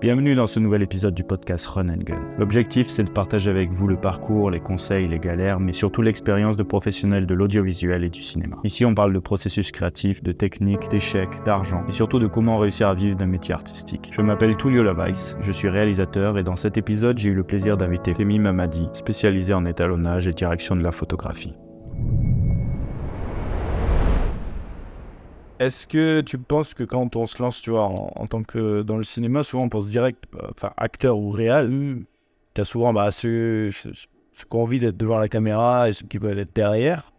Bienvenue dans ce nouvel épisode du podcast Run and Gun. L'objectif, c'est de partager avec vous le parcours, les conseils, les galères, mais surtout l'expérience de professionnels de l'audiovisuel et du cinéma. Ici, on parle de processus créatif, de techniques, d'échecs, d'argent, et surtout de comment réussir à vivre d'un métier artistique. Je m'appelle Tullio Lavaïs, je suis réalisateur, et dans cet épisode, j'ai eu le plaisir d'inviter Femi Mamadi, spécialisé en étalonnage et direction de la photographie. Est-ce que tu penses que quand on se lance, tu vois, en, tant que dans le cinéma, souvent on pense direct, euh, enfin acteur ou réal, tu as souvent bah, ceux, ceux, qui ont envie d'être devant la caméra et ceux qui veulent être derrière.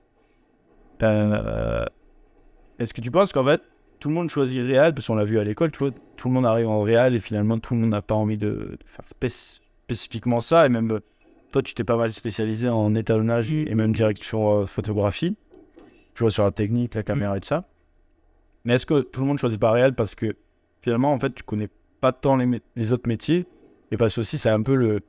Euh, Est-ce que tu penses qu'en fait, tout le monde choisit réal, parce qu'on l'a vu à l'école, tu vois, tout le monde arrive en réal et finalement tout le monde n'a pas envie de, faire spécifiquement ça, et même toi tu t'es pas mal spécialisé en étalonnage et même direction euh, photographie, tu vois, sur la technique, la caméra et tout ça. Mais est-ce que tout le monde choisit pas réel parce que finalement, en fait, tu connais pas tant les, autres métiers et parce que aussi c'est un peu le,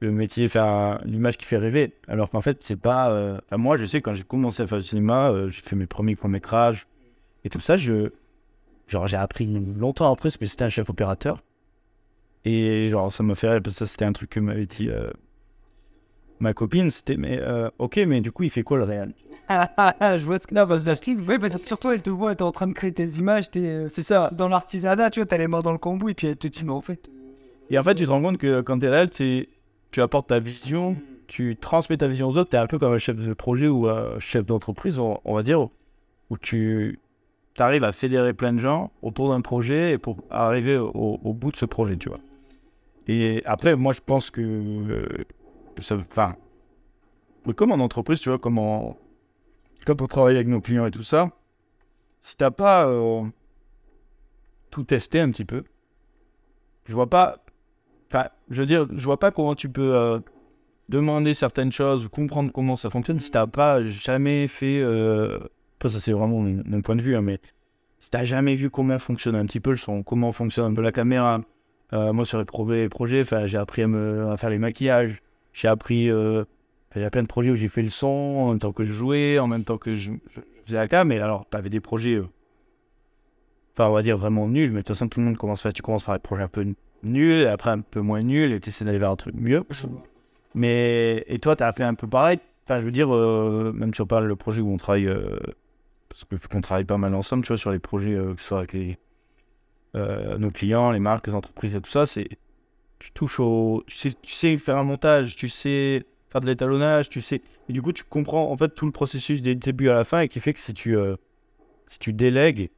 le métier, faire l'image qui fait rêver. Alors qu'en fait, c'est pas. Euh, moi, je sais, quand j'ai commencé à faire du cinéma, euh, j'ai fait mes premiers courts-métrages et tout ça, je. Genre, j'ai appris longtemps après parce que c'était un chef opérateur. Et genre, ça m'a fait rire parce que ça, c'était un truc que m'avait dit euh, ma copine. C'était, mais ok, mais du coup, il fait quoi le réel je vois ce que. Non, parce que oui, parce que surtout, elle te voit, t'es en train de créer tes images, t'es. Euh, c'est ça. Dans l'artisanat, tu vois, t'as les mains dans le cambouis, et puis elle te dit, mais en fait. Et en fait, tu te rends compte que quand t'es réel, tu apportes ta vision, tu transmets ta vision aux autres, t'es un peu comme un chef de projet ou un chef d'entreprise, on, va dire, où tu arrives à fédérer plein de gens autour d'un projet et pour arriver au, bout de ce projet, tu vois. Et après, moi, je pense que. Euh, enfin. Comme en entreprise, tu vois, comme quand on travaille avec nos clients et tout ça, si t'as pas euh, tout testé un petit peu, je vois pas. Enfin, je veux dire, je vois pas comment tu peux euh, demander certaines choses ou comprendre comment ça fonctionne si t'as pas jamais fait. Euh... Ça c'est vraiment mon, point de vue, hein, mais si t'as jamais vu comment fonctionne un petit peu le son, comment fonctionne un peu la caméra. Euh, moi, sur les projets, j'ai appris à, me, à faire les maquillages. J'ai appris il y a plein de projets où j'ai fait le son en même temps que je jouais, en même temps que je, faisais la cam. Mais alors, tu avais des projets, euh, enfin, on va dire vraiment nuls. Mais de toute façon, tout le monde commence, tu commences par des projets un peu nuls, et après un peu moins nuls, et tu essaies d'aller vers un truc mieux. Mais, et toi, tu as fait un peu pareil. Enfin, je veux dire, euh, même si on parle le projet où on travaille, euh, parce qu'on travaille pas mal ensemble, tu vois, sur les projets, que ce soit avec nos clients, les marques, les entreprises et tout ça, c'est. Tu touches au. Tu sais, faire un montage, tu sais faire de l'étalonnage, tu sais. Et du coup, tu comprends en fait tout le processus des début à la fin et qui fait que si tu, euh, si tu délègues,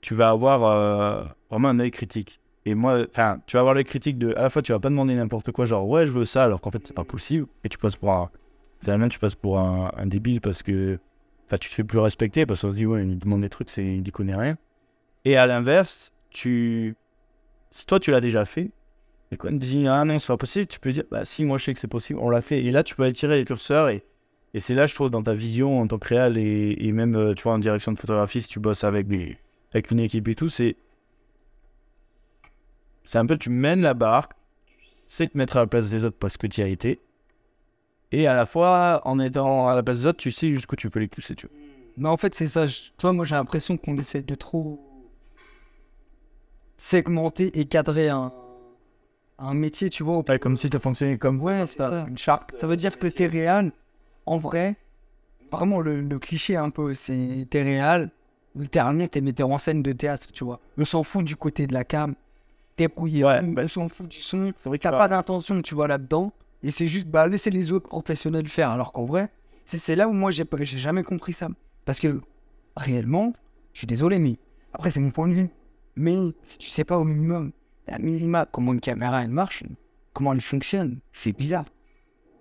tu vas avoir euh, vraiment un œil critique. Et moi, enfin, tu vas avoir l'œil critique de. À la fois, tu vas pas demander n'importe quoi, genre ouais, je veux ça, alors qu'en fait, c'est pas possible. Et tu passes pour un. Finalement, tu passes pour un, débile parce que. Enfin, tu te fais plus respecter parce qu'on se dit ouais, il demande des trucs, il y connaît rien. Et à l'inverse, tu. Si toi, tu l'as déjà fait, et quand on dit ah non, c'est pas possible, tu peux dire bah si, moi je sais que c'est possible, on l'a fait. Et là, tu peux attirer les curseurs et, et c'est là, je trouve, dans ta vision en tant que réel et, et même, euh, tu vois, en direction de photographie, si tu bosses avec, avec une équipe et tout, c'est. C'est un peu, tu mènes la barque, sais te mettre à la place des autres parce que tu y as été. Et à la fois, en étant à la place des autres, tu sais jusqu'où tu peux les pousser, tu vois. Mais en fait, c'est ça. Toi, moi, j'ai l'impression qu'on essaie de trop segmenter et cadrer un, un métier, tu vois. comme si tu fonctionnais comme ouais, ça. une charte. Ça veut dire que t'es réel, en vrai, vraiment le, cliché un peu, c'est t'es réel, littéralement t'es metteur en scène de théâtre, tu vois. On s'en fout du côté de la cam, t'es brouillé, ouais, on s'en fout du son, t'as pas d'intention, tu vois, là-dedans, et c'est juste, bah, laisser les autres professionnels faire, alors qu'en vrai, c'est là où moi j'ai jamais compris ça. Parce que, réellement, je suis désolé, mais après c'est mon point de vue, mais si tu sais pas au minimum un minima comment une caméra elle marche, comment elle fonctionne, c'est bizarre.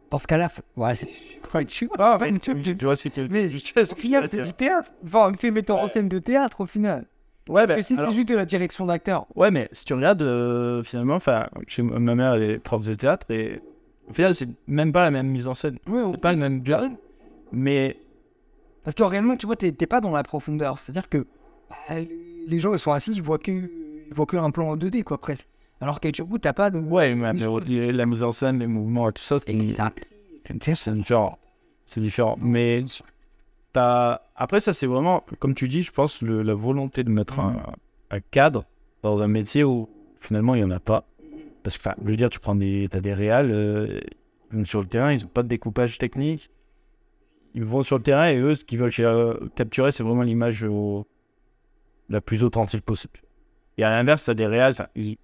Dans ce cas-là, ouais, c'est. tu vois, tu vois ce que tu Mais je c'est du théâtre. Enfin, on fait metteur en scène de théâtre au final. Ouais, Parce que si c'est juste de la direction d'acteur. Ouais, mais si tu regardes, euh, finalement, enfin, ma mère est prof de théâtre et au final, c'est même pas la même mise en scène. Ouais, c'est pas le même job. Mais. Parce que réellement, tu vois, t'es pas dans la profondeur. C'est-à-dire que bah, les gens, ils sont assis, ils voient que il faut qu'un plan en 2D, quoi, presque. Alors que tu t'as pas de. Ouais, mais la mise en scène, les mouvements et tout ça, c'est différent. C'est différent. Mais as... après, ça, c'est vraiment, comme tu dis, je pense, la volonté de mettre un, cadre dans un métier où finalement, il n'y en a pas. Parce que, enfin, je veux dire, tu prends des, as des réals, euh, sur le terrain, ils n'ont pas de découpage technique. Ils vont sur le terrain et eux, ce qu'ils veulent euh, capturer, c'est vraiment l'image au- la plus authentique possible. Et à l'inverse, as des réals, ça, ils ont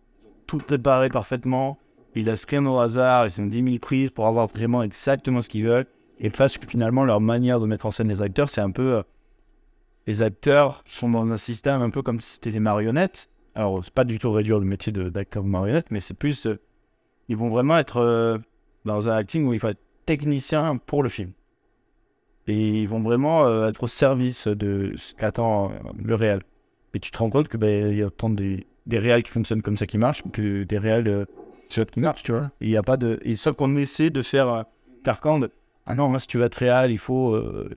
tout préparé parfaitement, ils laissent rien au hasard, ils ont 10 000 prises pour avoir vraiment exactement ce qu'ils veulent. Et parce que finalement, leur manière de mettre en scène les acteurs, c'est un peu. euh, les acteurs sont dans un système un peu comme si c'était des marionnettes. Alors, c'est pas du tout réduire le métier d'acteur de marionnette, mais c'est plus. euh, ils vont vraiment être euh, dans un acting où il faut être technicien pour le film. Et ils vont vraiment être au service de ce qu'attend le réel. Et tu te rends compte que ben, il y a autant des, des réels qui fonctionnent comme ça qui marchent que des réels euh, qui marchent, tu vois. Il y a pas de. Et sauf qu'on essaie de faire euh, Ah non, moi, si tu veux être réel, il faut, euh,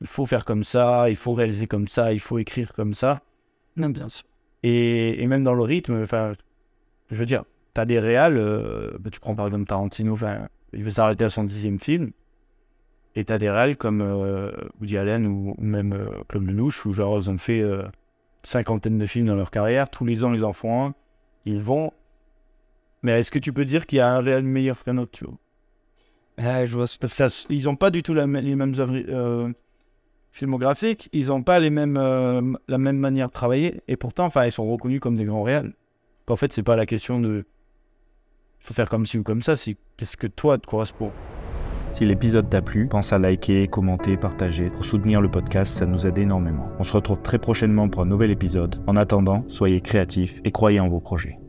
il faut faire comme ça, il faut réaliser comme ça, il faut écrire comme ça. Non, bien sûr. Et, et même dans le rythme, enfin, je veux dire, t'as des réals, bah, tu prends par exemple Tarantino, enfin, il veut s'arrêter à son dixième film, et t'as des réals comme euh, Woody Allen ou, ou même Claude Lelouch, où genre ils ont fait cinquantaine de films dans leur carrière, tous les ans ils en font un, ils vont... Mais est-ce que tu peux dire qu'il y a un réel meilleur qu'un autre, tu vois? Je vois qu'ils n'ont pas du tout la les mêmes œuvres euh, filmographiques, ils n'ont pas les mêmes, euh, la même manière de travailler, et pourtant, enfin, ils sont reconnus comme des grands réels. En fait, c'est pas la question de faut faire comme ci ou comme ça, c'est qu'est-ce que toi te correspond. Si l'épisode t'a plu, pense à liker, commenter, partager. Pour soutenir le podcast, ça nous aide énormément. On se retrouve très prochainement pour un nouvel épisode. En attendant, soyez créatifs et croyez en vos projets.